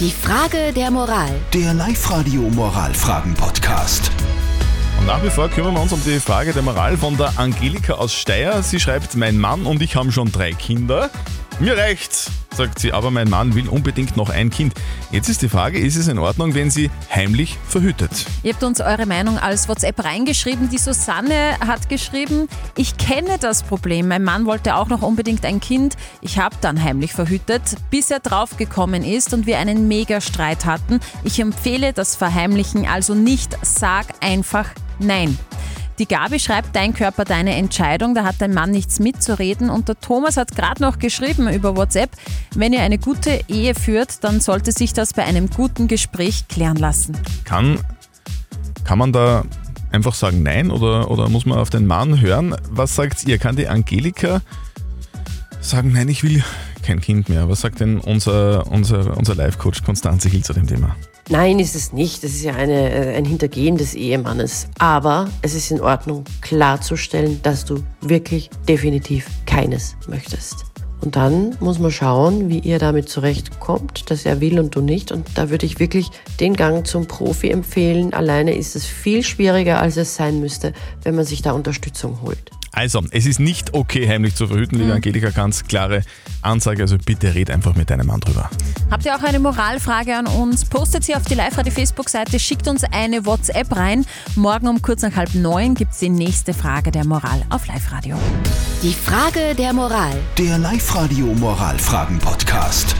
Die Frage der Moral. Der Live-Radio Moralfragen-Podcast. Und nach wie vor kümmern wir uns um die Frage der Moral von der Angelika aus Steyr. Sie schreibt, mein Mann und ich haben schon drei Kinder. Mir reicht's, sagt sie, aber mein Mann will unbedingt noch ein Kind. Jetzt ist die Frage, ist es in Ordnung, wenn sie heimlich verhütet? Ihr habt uns eure Meinung als WhatsApp reingeschrieben. Die Susanne hat geschrieben, ich kenne das Problem. Mein Mann wollte auch noch unbedingt ein Kind. Ich habe dann heimlich verhütet, bis er draufgekommen ist und wir einen Mega-Streit hatten. Ich empfehle das Verheimlichen also nicht. Sag einfach Nein. Die Gabi schreibt, dein Körper, deine Entscheidung, da hat dein Mann nichts mitzureden. Und der Thomas hat gerade noch geschrieben über WhatsApp, wenn ihr eine gute Ehe führt, dann sollte sich das bei einem guten Gespräch klären lassen. Kann, kann man da einfach sagen Nein oder, oder muss man auf den Mann hören? Was sagt ihr? Kann die Angelika sagen, nein, ich will kein Kind mehr? Was sagt denn unser, unser, unser Life-Coach Konstanze Hill zu dem Thema? Nein, ist es nicht. Das ist ja eine, äh, ein Hintergehen des Ehemannes. Aber es ist in Ordnung, klarzustellen, dass du wirklich definitiv keines möchtest. Und dann muss man schauen, wie ihr damit zurechtkommt, dass er will und du nicht. Und da würde ich wirklich den Gang zum Profi empfehlen. Alleine ist es viel schwieriger, als es sein müsste, wenn man sich da Unterstützung holt. Also, es ist nicht okay, heimlich zu verhüten, liebe Angelika, ganz klare Ansage. Also bitte red einfach mit deinem Mann drüber. Habt ihr auch eine Moralfrage an uns? Postet sie auf die Live-Radio Facebook-Seite, schickt uns eine WhatsApp rein. Morgen um kurz nach halb neun gibt es die nächste Frage der Moral auf Live-Radio. Die Frage der Moral. Der Live-Radio Moralfragen-Podcast.